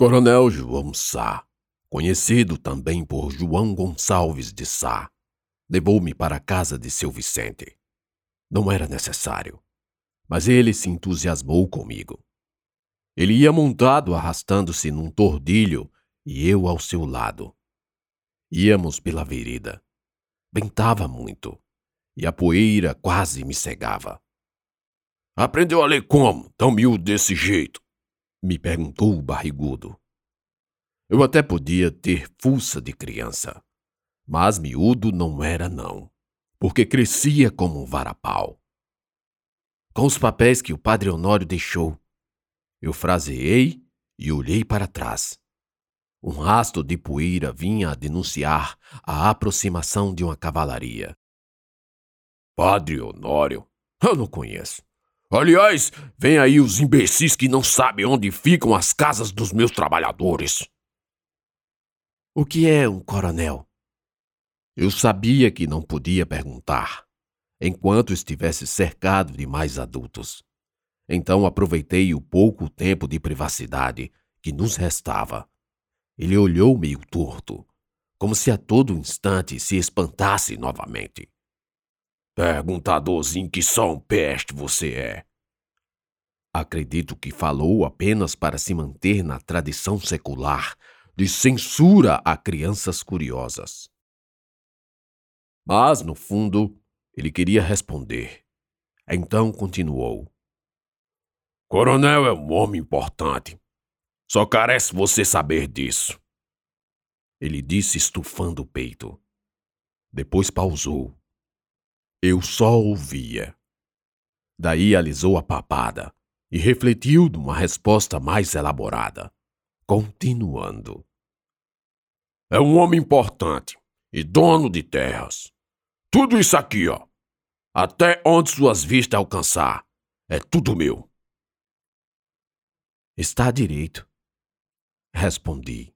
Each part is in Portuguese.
Coronel João Sá, conhecido também por João Gonçalves de Sá, levou-me para a casa de seu Vicente. Não era necessário, mas ele se entusiasmou comigo. Ele ia montado arrastando-se num tordilho e eu ao seu lado. Íamos pela vereda. Ventava muito e a poeira quase me cegava. Aprendeu a ler como, tão miúdo desse jeito? Me perguntou o barrigudo. Eu até podia ter fuça de criança, mas miúdo não era não, porque crescia como um varapau. Com os papéis que o padre Honório deixou, eu fraseei e olhei para trás. Um rastro de poeira vinha a denunciar a aproximação de uma cavalaria. Padre Honório? Eu não conheço. Aliás, vem aí os imbecis que não sabem onde ficam as casas dos meus trabalhadores. O que é um coronel? Eu sabia que não podia perguntar, enquanto estivesse cercado de mais adultos. Então aproveitei o pouco tempo de privacidade que nos restava. Ele olhou meio torto, como se a todo instante se espantasse novamente. Perguntadorzinho que só um peste você é. Acredito que falou apenas para se manter na tradição secular de censura a crianças curiosas. Mas, no fundo, ele queria responder. Então continuou. Coronel é um homem importante. Só carece você saber disso. Ele disse estufando o peito. Depois pausou eu só ouvia. Daí alisou a papada e refletiu numa resposta mais elaborada, continuando. É um homem importante e dono de terras. Tudo isso aqui, ó. Até onde suas vistas alcançar, é tudo meu. Está direito, respondi.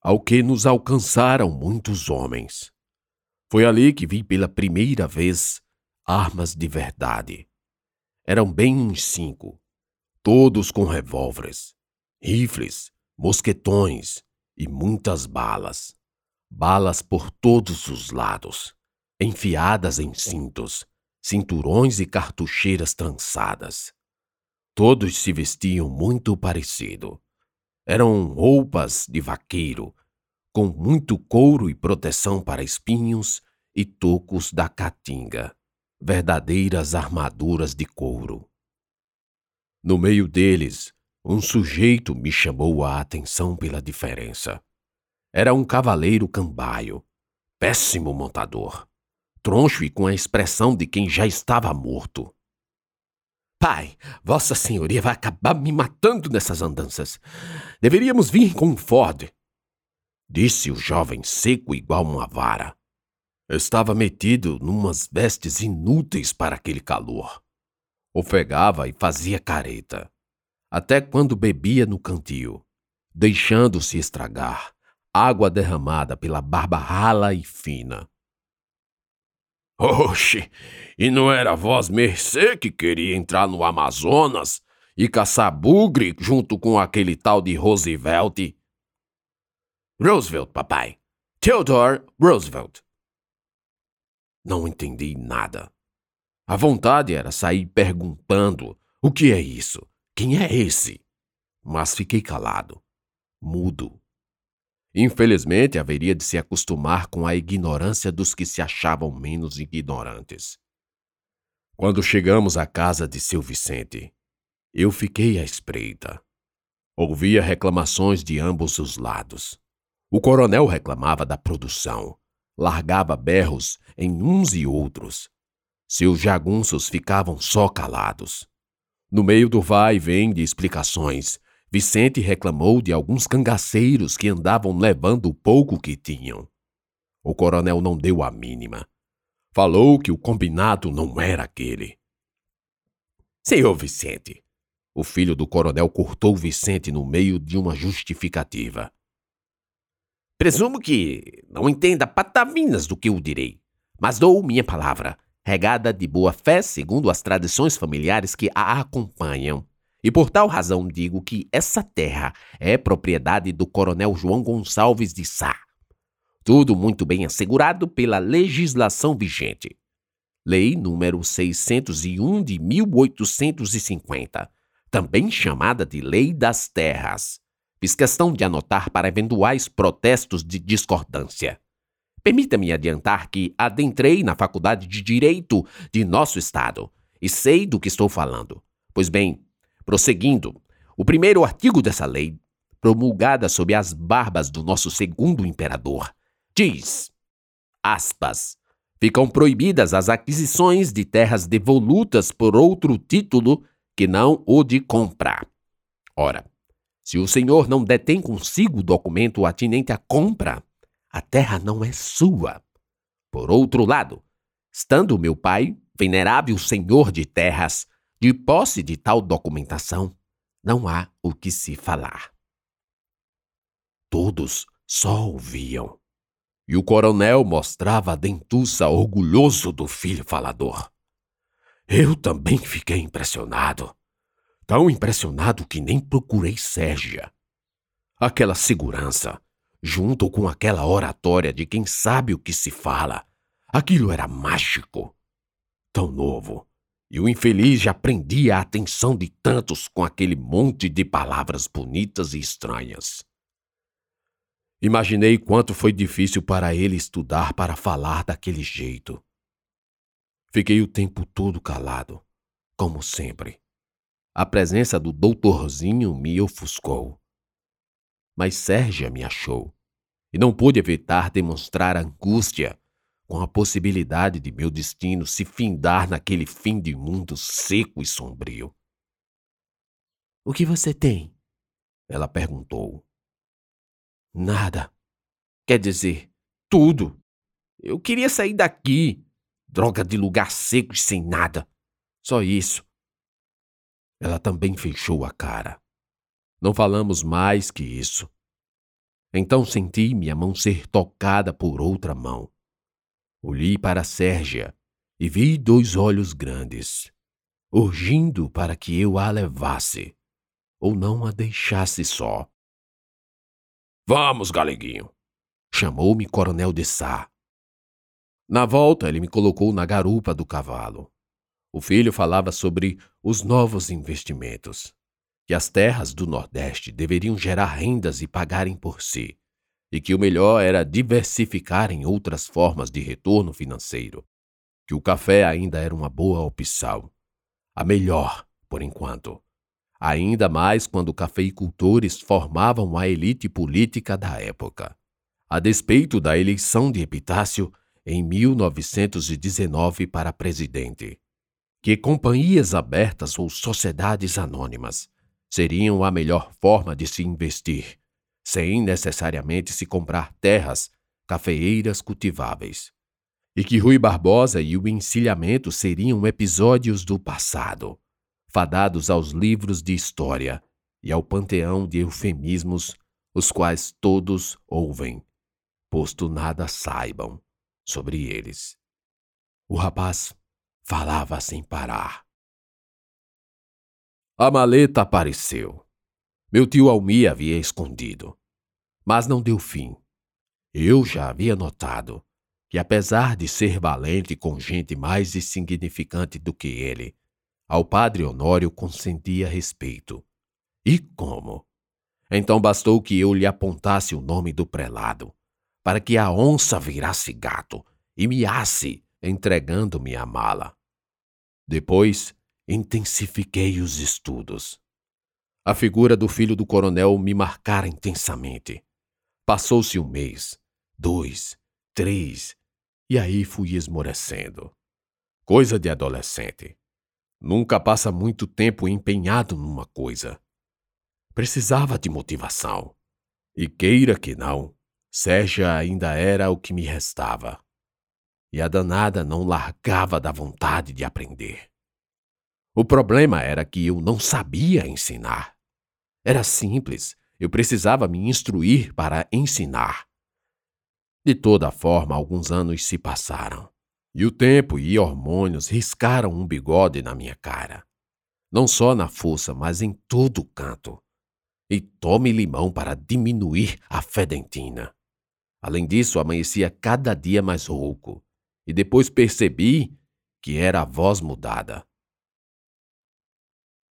Ao que nos alcançaram muitos homens. Foi ali que vi pela primeira vez armas de verdade. Eram bem uns cinco, todos com revólveres, rifles, mosquetões e muitas balas. Balas por todos os lados, enfiadas em cintos, cinturões e cartucheiras trançadas. Todos se vestiam muito parecido. Eram roupas de vaqueiro com muito couro e proteção para espinhos e tocos da caatinga, verdadeiras armaduras de couro. No meio deles, um sujeito me chamou a atenção pela diferença. Era um cavaleiro cambaio, péssimo montador, troncho e com a expressão de quem já estava morto. Pai, Vossa Senhoria vai acabar me matando nessas andanças. Deveríamos vir com um Ford disse o jovem seco igual uma vara. Estava metido numas vestes inúteis para aquele calor. Ofegava e fazia careta, até quando bebia no cantil, deixando-se estragar, água derramada pela barba rala e fina. Oxe, e não era vós mercê que queria entrar no Amazonas e caçar bugre junto com aquele tal de Roosevelt Roosevelt, papai. Theodore Roosevelt. Não entendi nada. A vontade era sair perguntando: o que é isso? Quem é esse? Mas fiquei calado, mudo. Infelizmente, haveria de se acostumar com a ignorância dos que se achavam menos ignorantes. Quando chegamos à casa de seu Vicente, eu fiquei à espreita. Ouvia reclamações de ambos os lados. O coronel reclamava da produção, largava berros em uns e outros. Seus jagunços ficavam só calados. No meio do vai e vem de explicações, Vicente reclamou de alguns cangaceiros que andavam levando o pouco que tinham. O coronel não deu a mínima. Falou que o combinado não era aquele. Senhor Vicente, o filho do coronel cortou Vicente no meio de uma justificativa. Presumo que não entenda patavinas do que eu direi, mas dou minha palavra, regada de boa fé segundo as tradições familiares que a acompanham, E por tal razão digo que essa terra é propriedade do coronel João Gonçalves de Sá. Tudo muito bem assegurado pela legislação vigente. Lei número 601 de 1850, também chamada de Lei das Terras. Fiz questão de anotar para eventuais protestos de discordância. Permita-me adiantar que adentrei na Faculdade de Direito de nosso Estado e sei do que estou falando. Pois bem, prosseguindo, o primeiro artigo dessa lei, promulgada sob as barbas do nosso segundo imperador, diz: aspas, ficam proibidas as aquisições de terras devolutas por outro título que não o de compra. Ora, se o senhor não detém consigo o documento atinente à compra, a terra não é sua. Por outro lado, estando meu pai, venerável senhor de terras, de posse de tal documentação, não há o que se falar. Todos só ouviam e o coronel mostrava a dentuça orgulhoso do filho falador. Eu também fiquei impressionado. Tão impressionado que nem procurei Sérgia. Aquela segurança, junto com aquela oratória de quem sabe o que se fala, aquilo era mágico. Tão novo, e o infeliz já prendia a atenção de tantos com aquele monte de palavras bonitas e estranhas. Imaginei quanto foi difícil para ele estudar para falar daquele jeito. Fiquei o tempo todo calado, como sempre. A presença do doutorzinho me ofuscou. Mas Sérgia me achou, e não pude evitar demonstrar angústia com a possibilidade de meu destino se findar naquele fim de mundo seco e sombrio. O que você tem? Ela perguntou. Nada. Quer dizer, tudo. Eu queria sair daqui. Droga de lugar seco e sem nada. Só isso. Ela também fechou a cara. Não falamos mais que isso. Então senti minha mão ser tocada por outra mão. Olhei para Sérgia e vi dois olhos grandes, urgindo para que eu a levasse ou não a deixasse só. Vamos, galeguinho! Chamou-me Coronel de Sá. Na volta, ele me colocou na garupa do cavalo. O filho falava sobre os novos investimentos, que as terras do Nordeste deveriam gerar rendas e pagarem por si, e que o melhor era diversificar em outras formas de retorno financeiro, que o café ainda era uma boa opção, a melhor, por enquanto ainda mais quando cafeicultores formavam a elite política da época. A despeito da eleição de Epitácio em 1919 para presidente, que companhias abertas ou sociedades anônimas seriam a melhor forma de se investir, sem necessariamente se comprar terras, cafeeiras cultiváveis. E que Rui Barbosa e o encilhamento seriam episódios do passado fadados aos livros de história e ao panteão de eufemismos, os quais todos ouvem, posto nada saibam sobre eles. O rapaz falava sem parar. A maleta apareceu. Meu tio Almi havia escondido, mas não deu fim. Eu já havia notado que, apesar de ser valente com gente mais insignificante do que ele, ao padre Honório consentia respeito. E como? Então bastou que eu lhe apontasse o nome do prelado, para que a onça virasse gato e miasse, entregando-me a mala. Depois, intensifiquei os estudos. A figura do filho do coronel me marcara intensamente. Passou-se um mês, dois, três, e aí fui esmorecendo. Coisa de adolescente. Nunca passa muito tempo empenhado numa coisa. Precisava de motivação. E queira que não, Sérgia ainda era o que me restava. E a danada não largava da vontade de aprender. O problema era que eu não sabia ensinar. Era simples, eu precisava me instruir para ensinar. De toda forma, alguns anos se passaram. E o tempo e hormônios riscaram um bigode na minha cara. não só na força, mas em todo canto. E tome limão para diminuir a fedentina. Além disso, amanhecia cada dia mais rouco, e depois percebi que era a voz mudada.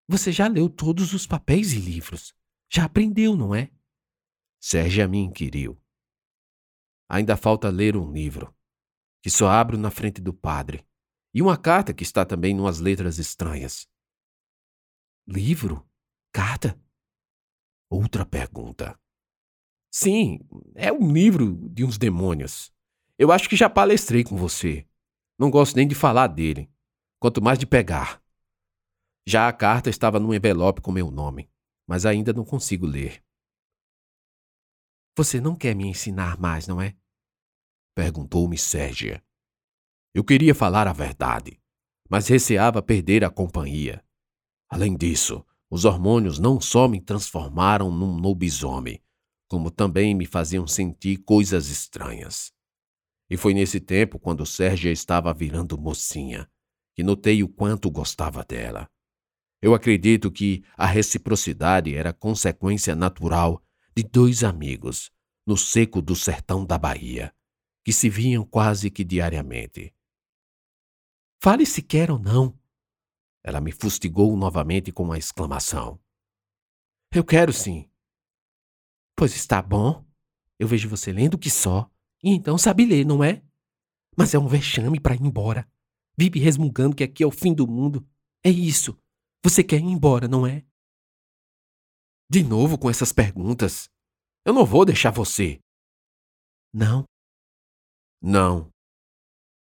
Você já leu todos os papéis e livros. Já aprendeu, não é? Sérgia me inquiriu. Ainda falta ler um livro, que só abro na frente do padre, e uma carta que está também numas letras estranhas. Livro? Carta? Outra pergunta. Sim, é um livro de uns demônios. Eu acho que já palestrei com você. Não gosto nem de falar dele, quanto mais de pegar. Já a carta estava num envelope com meu nome, mas ainda não consigo ler. Você não quer me ensinar mais, não é? Perguntou-me Sérgia. Eu queria falar a verdade, mas receava perder a companhia. Além disso, os hormônios não só me transformaram num lobisomem, como também me faziam sentir coisas estranhas. E foi nesse tempo, quando Sérgia estava virando mocinha, que notei o quanto gostava dela. Eu acredito que a reciprocidade era consequência natural de dois amigos, no seco do sertão da Bahia, que se viam quase que diariamente. Fale se quer ou não. Ela me fustigou novamente com uma exclamação. Eu quero sim. Pois está bom. Eu vejo você lendo que só. E então sabe ler, não é? Mas é um vexame para ir embora. Vive resmungando que aqui é o fim do mundo. É isso. Você quer ir embora, não é? De novo com essas perguntas. Eu não vou deixar você. Não. Não.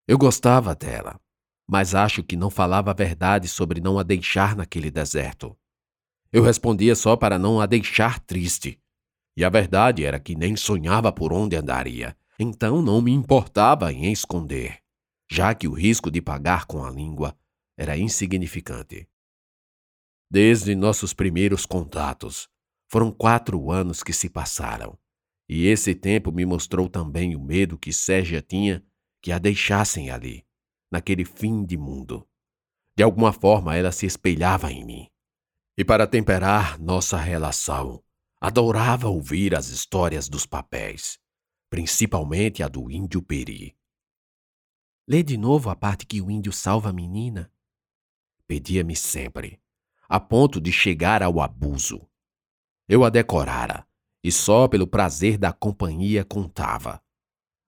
Eu gostava dela, mas acho que não falava a verdade sobre não a deixar naquele deserto. Eu respondia só para não a deixar triste. E a verdade era que nem sonhava por onde andaria, então não me importava em esconder, já que o risco de pagar com a língua era insignificante. Desde nossos primeiros contatos, foram quatro anos que se passaram, e esse tempo me mostrou também o medo que Sérgia tinha que a deixassem ali, naquele fim de mundo. De alguma forma ela se espelhava em mim. E para temperar nossa relação, Adorava ouvir as histórias dos papéis, principalmente a do índio Peri. Lê de novo a parte que o índio salva a menina. Pedia-me sempre, a ponto de chegar ao abuso. Eu a decorara, e só pelo prazer da companhia contava.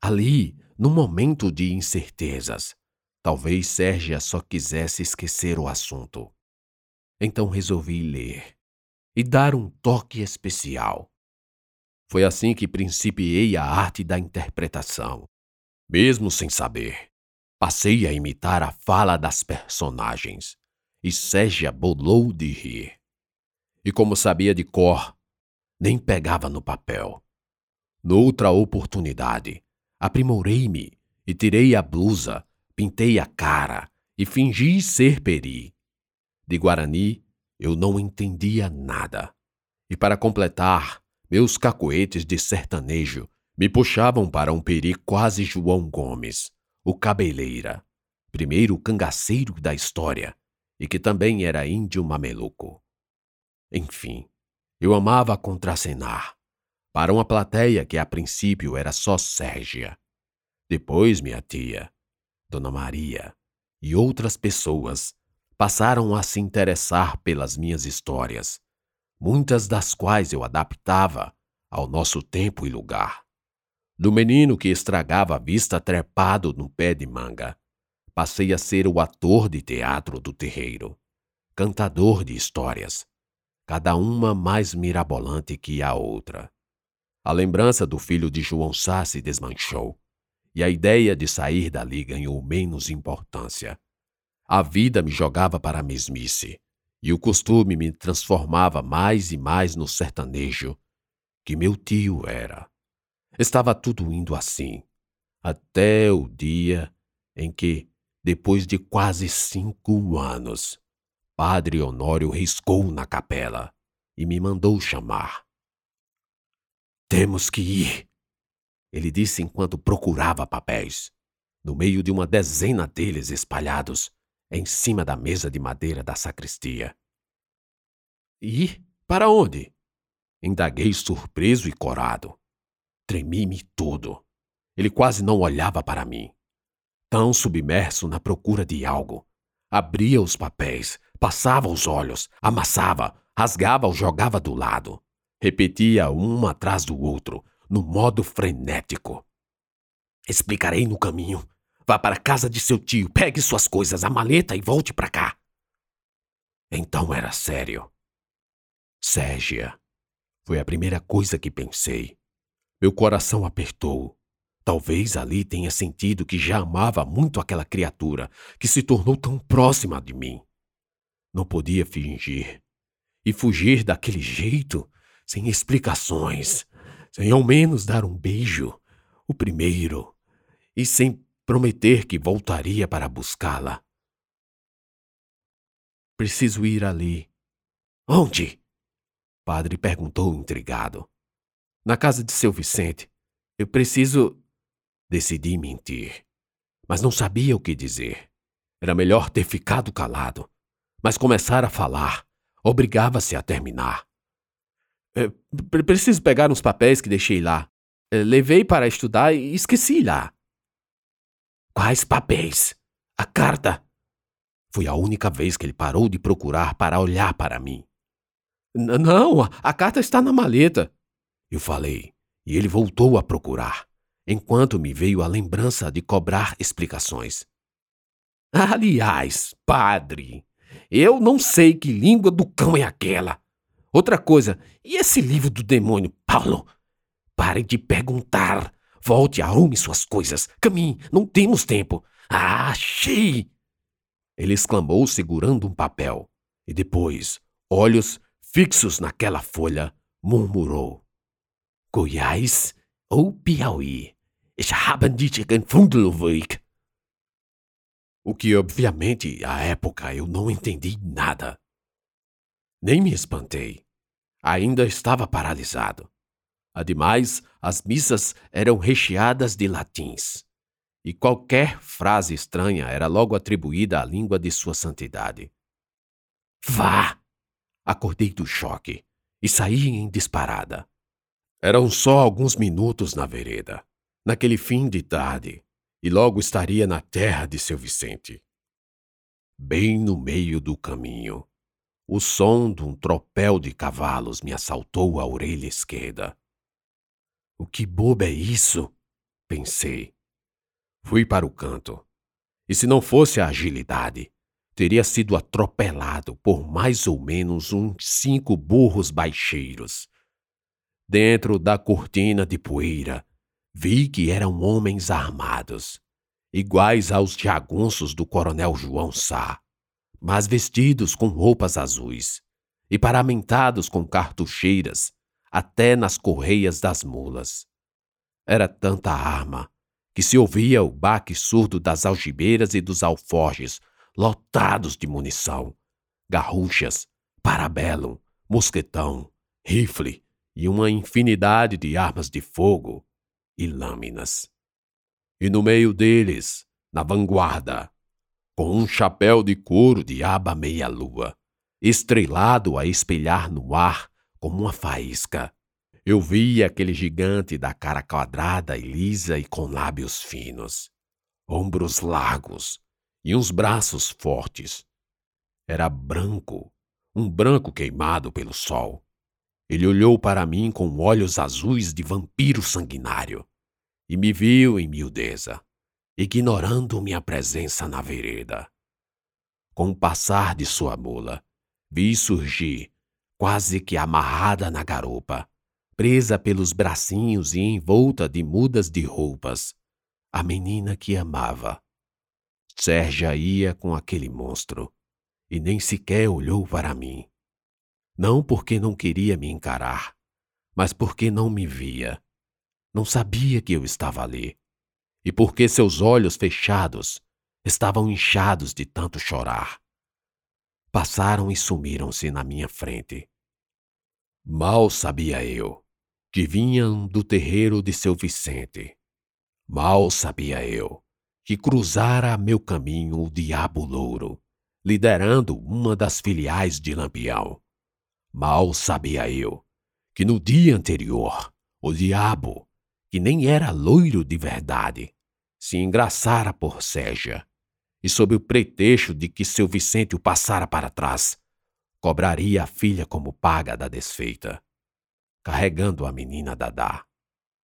Ali, num momento de incertezas, talvez Sérgia só quisesse esquecer o assunto. Então resolvi ler e dar um toque especial. Foi assim que principiei a arte da interpretação. Mesmo sem saber, passei a imitar a fala das personagens, e Ségia bolou de rir. E como sabia de cor, nem pegava no papel. Noutra oportunidade, aprimorei-me e tirei a blusa, pintei a cara e fingi ser peri. De Guarani, eu não entendia nada. E para completar, meus cacoetes de sertanejo me puxavam para um peri quase João Gomes, o cabeleira, primeiro cangaceiro da história, e que também era índio mameluco. Enfim, eu amava contracenar, para uma plateia que a princípio era só Sérgia. Depois minha tia, Dona Maria e outras pessoas passaram a se interessar pelas minhas histórias, muitas das quais eu adaptava ao nosso tempo e lugar. Do menino que estragava a vista trepado no pé de manga, passei a ser o ator de teatro do terreiro, cantador de histórias, cada uma mais mirabolante que a outra. A lembrança do filho de João Sá se desmanchou, e a ideia de sair dali ganhou menos importância. A vida me jogava para a mesmice, e o costume me transformava mais e mais no sertanejo que meu tio era. Estava tudo indo assim, até o dia em que, depois de quase cinco anos, Padre Honório riscou na capela e me mandou chamar. Temos que ir, ele disse enquanto procurava papéis, no meio de uma dezena deles espalhados em cima da mesa de madeira da sacristia. Ir? Para onde? Indaguei surpreso e corado. Tremi-me todo. Ele quase não olhava para mim. Tão submerso na procura de algo. Abria os papéis, passava os olhos, amassava, rasgava ou jogava do lado. Repetia um atrás do outro, no modo frenético. Explicarei no caminho. Vá para a casa de seu tio, pegue suas coisas, a maleta e volte para cá. Então era sério. Sérgia. Foi a primeira coisa que pensei. Meu coração apertou. Talvez ali tenha sentido que já amava muito aquela criatura que se tornou tão próxima de mim. Não podia fingir. E fugir daquele jeito, sem explicações, sem ao menos dar um beijo, o primeiro, e sem prometer que voltaria para buscá-la. Preciso ir ali. Onde? Padre perguntou intrigado. Na casa de seu Vicente. Eu preciso. Decidi mentir. Mas não sabia o que dizer. Era melhor ter ficado calado. Mas começar a falar obrigava-se a terminar. É, preciso pegar uns papéis que deixei lá. É, levei para estudar e esqueci lá. Quais papéis? A carta. Foi a única vez que ele parou de procurar para olhar para mim. Não, a carta está na maleta. Eu falei, e ele voltou a procurar, enquanto me veio a lembrança de cobrar explicações. Aliás, padre, eu não sei que língua do cão é aquela. Outra coisa, e esse livro do demônio, Paulo? Pare de perguntar. Volte arrume suas coisas. Caminhe, não temos tempo. Ah, achei! Ele exclamou, segurando um papel. E depois, olhos fixos naquela folha, murmurou: Goiás ou Piauí? Ich habe nicht gefunden, O que, obviamente, à época eu não entendi nada. Nem me espantei. Ainda estava paralisado. Ademais, as missas eram recheadas de latins e qualquer frase estranha era logo atribuída à língua de sua santidade. Vá! Acordei do choque e saí em disparada. Eram só alguns minutos na vereda, naquele fim de tarde, e logo estaria na terra de seu Vicente. Bem no meio do caminho, o som de um tropel de cavalos me assaltou a orelha esquerda. O que bobo é isso? pensei Fui para o canto. E se não fosse a agilidade, teria sido atropelado por mais ou menos uns cinco burros baixeiros. Dentro da cortina de poeira, vi que eram homens armados, iguais aos jagunços do coronel João Sá, mas vestidos com roupas azuis e paramentados com cartucheiras até nas correias das mulas. Era tanta arma que se ouvia o baque surdo das algibeiras e dos alforjes, lotados de munição, garruchas, parabellum, mosquetão, rifle e uma infinidade de armas de fogo e lâminas. E no meio deles, na vanguarda, com um chapéu de couro de aba meia-lua, estrelado a espelhar no ar como uma faísca, eu vi aquele gigante da cara quadrada e lisa e com lábios finos, ombros largos e uns braços fortes. Era branco, um branco queimado pelo sol. Ele olhou para mim com olhos azuis de vampiro sanguinário e me viu em miudeza, ignorando minha presença na vereda. Com o passar de sua mula, vi surgir, quase que amarrada na garupa, presa pelos bracinhos e envolta de mudas de roupas, a menina que amava. Sérgia ia com aquele monstro e nem sequer olhou para mim. Não porque não queria me encarar, mas porque não me via. Não sabia que eu estava ali. E porque seus olhos fechados estavam inchados de tanto chorar. Passaram e sumiram-se na minha frente. Mal sabia eu que vinham do terreiro de seu Vicente. Mal sabia eu que cruzara meu caminho o Diabo Louro, liderando uma das filiais de Lampião. Mal sabia eu que no dia anterior o Diabo, que nem era loiro de verdade, se engraçara por Ségia, e sob o pretexto de que seu Vicente o passara para trás, cobraria a filha como paga da desfeita, carregando a menina Dadá.